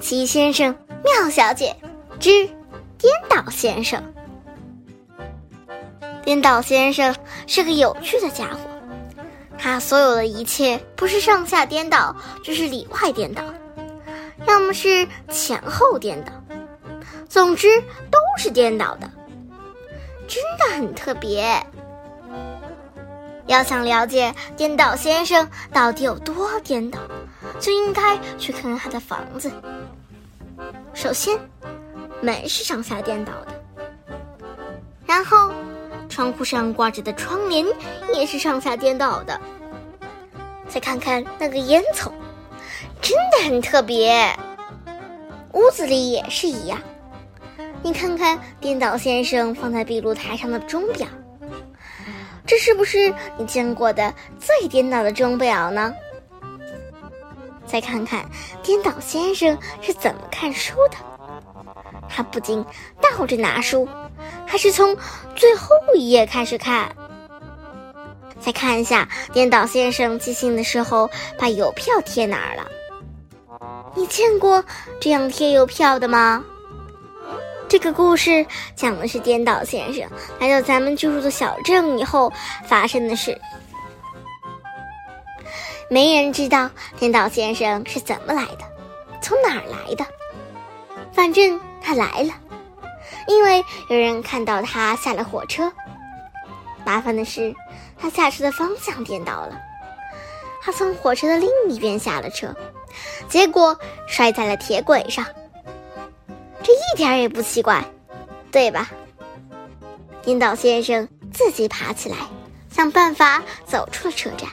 奇先生、妙小姐之颠倒先生。颠倒先生是个有趣的家伙，他所有的一切不是上下颠倒，就是里外颠倒，要么是前后颠倒，总之都是颠倒的，真的很特别。要想了解颠倒先生到底有多颠倒，就应该去看看他的房子。首先，门是上下颠倒的，然后窗户上挂着的窗帘也是上下颠倒的。再看看那个烟囱，真的很特别。屋子里也是一样。你看看颠倒先生放在壁炉台上的钟表。这是不是你见过的最颠倒的钟表呢？再看看颠倒先生是怎么看书的，他不仅倒着拿书，还是从最后一页开始看。再看一下颠倒先生寄信的时候把邮票贴哪儿了？你见过这样贴邮票的吗？这个故事讲的是颠倒先生来到咱们居住的小镇以后发生的事。没人知道颠倒先生是怎么来的，从哪儿来的。反正他来了，因为有人看到他下了火车。麻烦的是，他下车的方向颠倒了，他从火车的另一边下了车，结果摔在了铁轨上。这一点儿也不奇怪，对吧？颠倒先生自己爬起来，想办法走出了车站。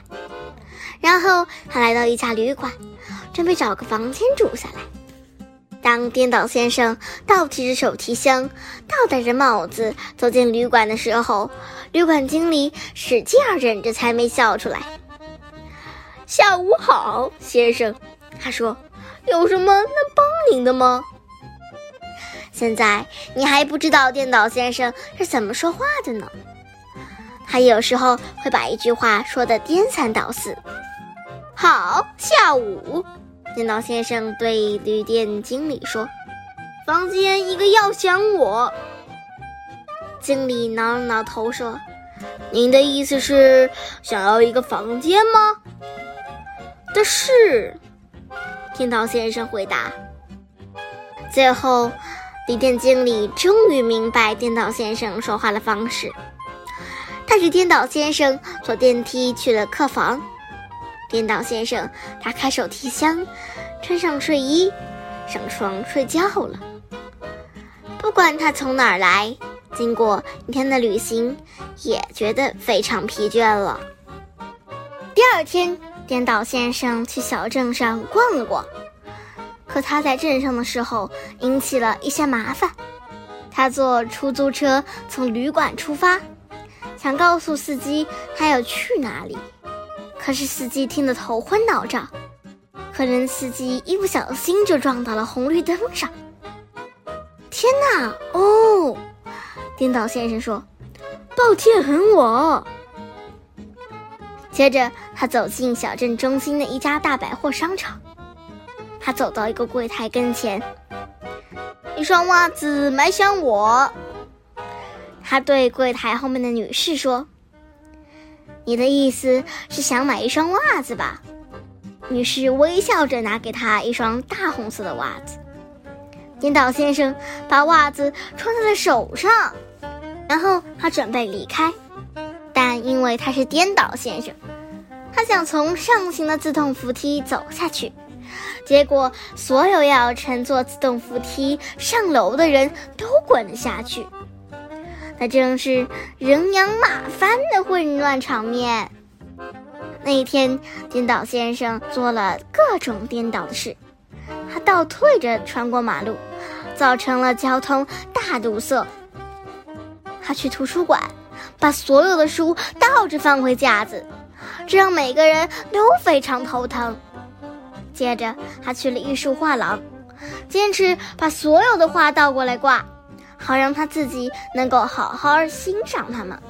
然后他来到一家旅馆，准备找个房间住下来。当颠倒先生倒提着手提箱，倒戴着帽子走进旅馆的时候，旅馆经理使劲忍着才没笑出来。“下午好，先生。”他说，“有什么能帮您的吗？”现在你还不知道颠倒先生是怎么说话的呢。他有时候会把一句话说的颠三倒四。好，下午，颠倒先生对旅店经理说：“房间一个要想我。”经理挠了挠头说：“您的意思是想要一个房间吗？”的是，颠倒先生回答。最后。旅店经理终于明白颠倒先生说话的方式，带着颠倒先生坐电梯去了客房。颠倒先生打开手提箱，穿上睡衣，上床睡觉了。不管他从哪儿来，经过一天的旅行，也觉得非常疲倦了。第二天，颠倒先生去小镇上逛了逛。可他在镇上的时候引起了一些麻烦。他坐出租车从旅馆出发，想告诉司机他要去哪里。可是司机听得头昏脑胀，可能司机一不小心就撞到了红绿灯上。天哪！哦，颠倒先生说：“抱歉，很我。”接着他走进小镇中心的一家大百货商场。他走到一个柜台跟前，一双袜子买想我。他对柜台后面的女士说：“你的意思是想买一双袜子吧？”女士微笑着拿给他一双大红色的袜子。颠倒先生把袜子穿在了手上，然后他准备离开，但因为他是颠倒先生，他想从上行的自动扶梯走下去。结果，所有要乘坐自动扶梯上楼的人都滚了下去，那正是人仰马翻的混乱场面。那一天，颠倒先生做了各种颠倒的事，他倒退着穿过马路，造成了交通大堵塞。他去图书馆，把所有的书倒着放回架子，这让每个人都非常头疼。接着，他去了艺术画廊，坚持把所有的画倒过来挂，好让他自己能够好好欣赏它们。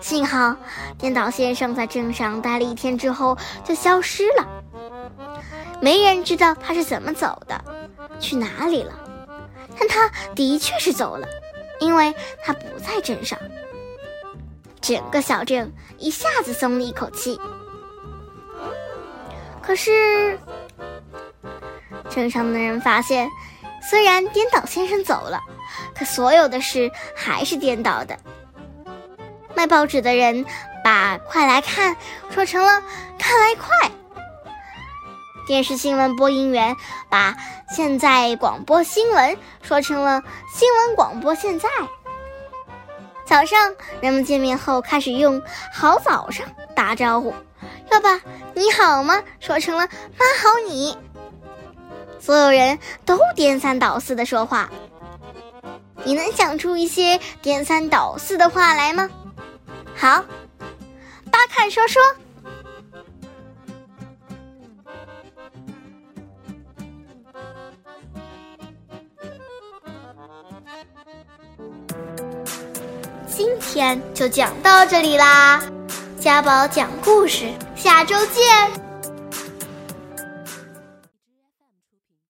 幸好，颠倒先生在镇上待了一天之后就消失了。没人知道他是怎么走的，去哪里了。但他的确是走了，因为他不在镇上。整个小镇一下子松了一口气。可是，镇上的人发现，虽然颠倒先生走了，可所有的事还是颠倒的。卖报纸的人把“快来看”说成了“看来快”。电视新闻播音员把“现在广播新闻”说成了“新闻广播现在”。早上人们见面后开始用“好早上”打招呼，要把“你好吗”说成了“妈好你”。所有人都颠三倒四的说话。你能想出一些颠三倒四的话来吗？好，八看说说。今天就讲到这里啦，家宝讲故事，下周见。